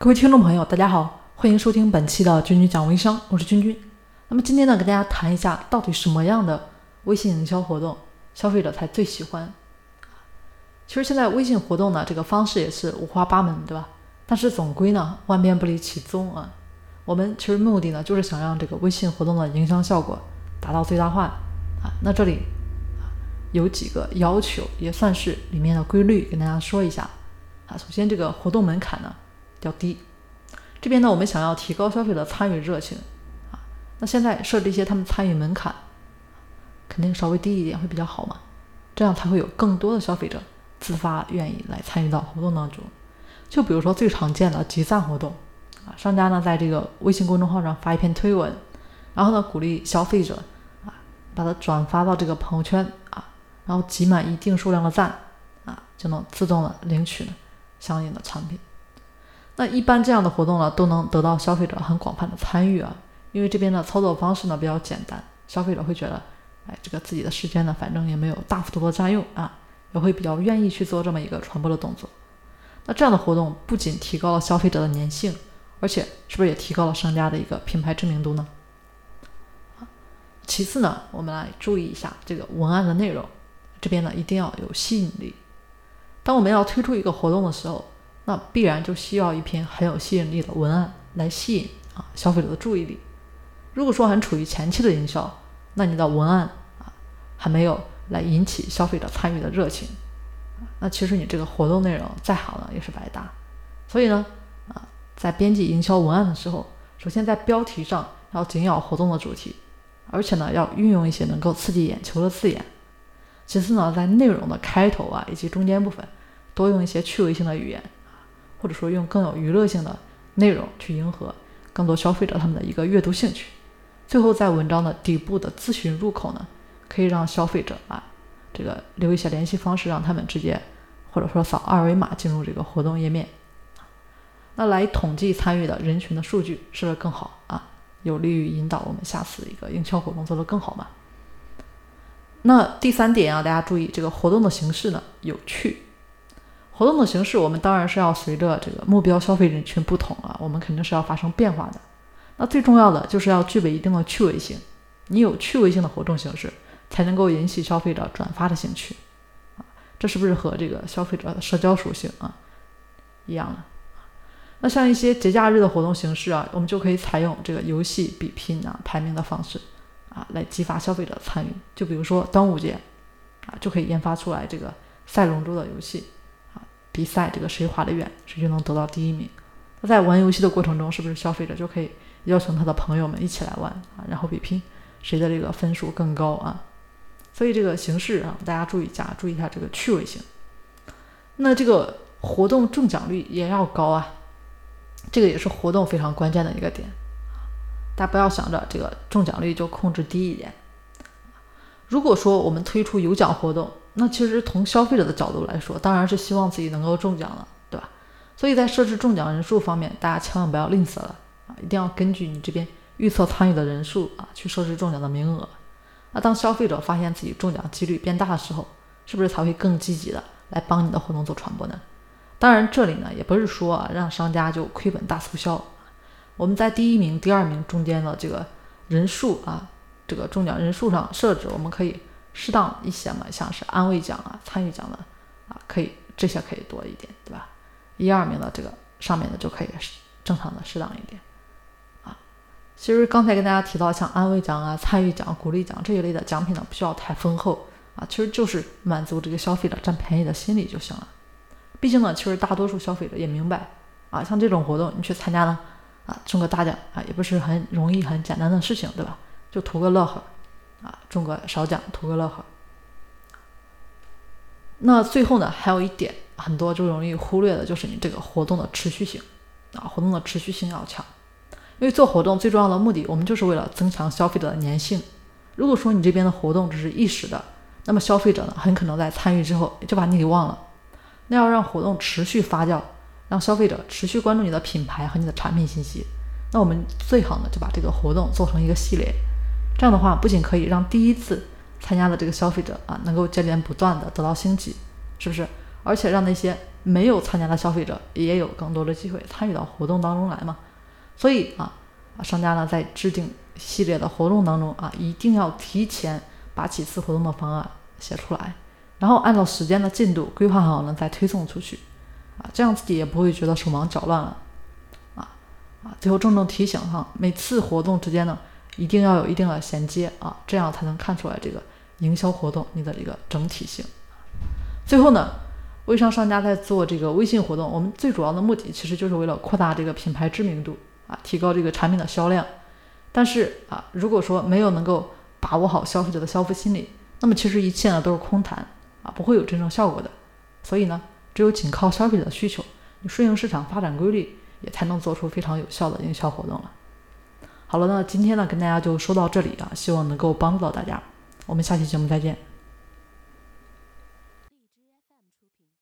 各位听众朋友，大家好，欢迎收听本期的君君讲微商，我是君君。那么今天呢，跟大家谈一下，到底什么样的微信营销活动消费者才最喜欢？其实现在微信活动呢，这个方式也是五花八门，对吧？但是总归呢，万变不离其宗啊。我们其实目的呢，就是想让这个微信活动的营销效果达到最大化啊。那这里有几个要求，也算是里面的规律，跟大家说一下啊。首先，这个活动门槛呢较低，这边呢我们想要提高消费者参与热情啊，那现在设置一些他们参与门槛，肯定稍微低一点会比较好嘛，这样才会有更多的消费者自发愿意来参与到活动当中。就比如说最常见的集赞活动啊。商家呢，在这个微信公众号上发一篇推文，然后呢，鼓励消费者啊，把它转发到这个朋友圈啊，然后集满一定数量的赞啊，就能自动的领取相应的产品。那一般这样的活动呢，都能得到消费者很广泛的参与啊，因为这边的操作方式呢比较简单，消费者会觉得，哎，这个自己的时间呢，反正也没有大幅度的占用啊，也会比较愿意去做这么一个传播的动作。那这样的活动不仅提高了消费者的粘性。而且是不是也提高了商家的一个品牌知名度呢？其次呢，我们来注意一下这个文案的内容，这边呢一定要有吸引力。当我们要推出一个活动的时候，那必然就需要一篇很有吸引力的文案来吸引啊消费者的注意力。如果说还处于前期的营销，那你的文案啊还没有来引起消费者参与的热情，那其实你这个活动内容再好呢也是白搭。所以呢啊。在编辑营销文案的时候，首先在标题上要紧咬活动的主题，而且呢要运用一些能够刺激眼球的字眼。其次呢，在内容的开头啊以及中间部分，多用一些趣味性的语言或者说用更有娱乐性的内容去迎合更多消费者他们的一个阅读兴趣。最后在文章的底部的咨询入口呢，可以让消费者啊这个留一些联系方式，让他们直接或者说扫二维码进入这个活动页面。那来统计参与的人群的数据是不是更好啊？有利于引导我们下次一个营销活动做得更好嘛？那第三点啊，大家注意这个活动的形式呢有趣。活动的形式我们当然是要随着这个目标消费人群不同啊，我们肯定是要发生变化的。那最重要的就是要具备一定的趣味性。你有趣味性的活动形式，才能够引起消费者转发的兴趣啊。这是不是和这个消费者的社交属性啊一样了？那像一些节假日的活动形式啊，我们就可以采用这个游戏比拼啊、排名的方式啊，来激发消费者参与。就比如说端午节啊，就可以研发出来这个赛龙舟的游戏，比赛这个谁划得远，谁就能得到第一名。那在玩游戏的过程中，是不是消费者就可以邀请他的朋友们一起来玩啊，然后比拼谁的这个分数更高啊？所以这个形式啊，大家注意一下，注意一下这个趣味性。那这个活动中奖率也要高啊。这个也是活动非常关键的一个点大家不要想着这个中奖率就控制低一点。如果说我们推出有奖活动，那其实从消费者的角度来说，当然是希望自己能够中奖了，对吧？所以在设置中奖人数方面，大家千万不要吝啬了啊，一定要根据你这边预测参与的人数啊，去设置中奖的名额。那当消费者发现自己中奖几率变大的时候，是不是才会更积极的来帮你的活动做传播呢？当然，这里呢也不是说啊让商家就亏本大促销。我们在第一名、第二名中间的这个人数啊，这个中奖人数上设置，我们可以适当一些嘛，像是安慰奖啊、参与奖的啊，可以这些可以多一点，对吧？一二名的这个上面的就可以正常的适当一点啊。其实刚才跟大家提到，像安慰奖啊、参与奖、鼓励奖这一类的奖品呢，不需要太丰厚啊，其实就是满足这个消费者占便宜的心理就行了。毕竟呢，其实大多数消费者也明白啊，像这种活动你去参加呢，啊，中个大奖啊，也不是很容易、很简单的事情，对吧？就图个乐呵，啊，中个少奖图个乐呵。那最后呢，还有一点很多就容易忽略的，就是你这个活动的持续性啊，活动的持续性要强。因为做活动最重要的目的，我们就是为了增强消费者的粘性。如果说你这边的活动只是一时的，那么消费者呢，很可能在参与之后就把你给忘了。那要让活动持续发酵，让消费者持续关注你的品牌和你的产品信息，那我们最好呢就把这个活动做成一个系列，这样的话不仅可以让第一次参加的这个消费者啊能够接连不断的得到星级，是不是？而且让那些没有参加的消费者也有更多的机会参与到活动当中来嘛。所以啊，商家呢在制定系列的活动当中啊，一定要提前把几次活动的方案写出来，然后按照时间的进度规划好呢再推送出去啊，这样自己也不会觉得手忙脚乱了啊啊！最后郑重提醒哈，每次活动之间呢一定要有一定的衔接啊，这样才能看出来这个营销活动你的一个整体性。最后呢。微商商家在做这个微信活动，我们最主要的目的其实就是为了扩大这个品牌知名度啊，提高这个产品的销量。但是啊，如果说没有能够把握好消费者的消费心理，那么其实一切呢都是空谈啊，不会有真正效果的。所以呢，只有紧靠消费者的需求，你顺应市场发展规律，也才能做出非常有效的营销活动了。好了，那今天呢跟大家就说到这里啊，希望能够帮助到大家。我们下期节目再见。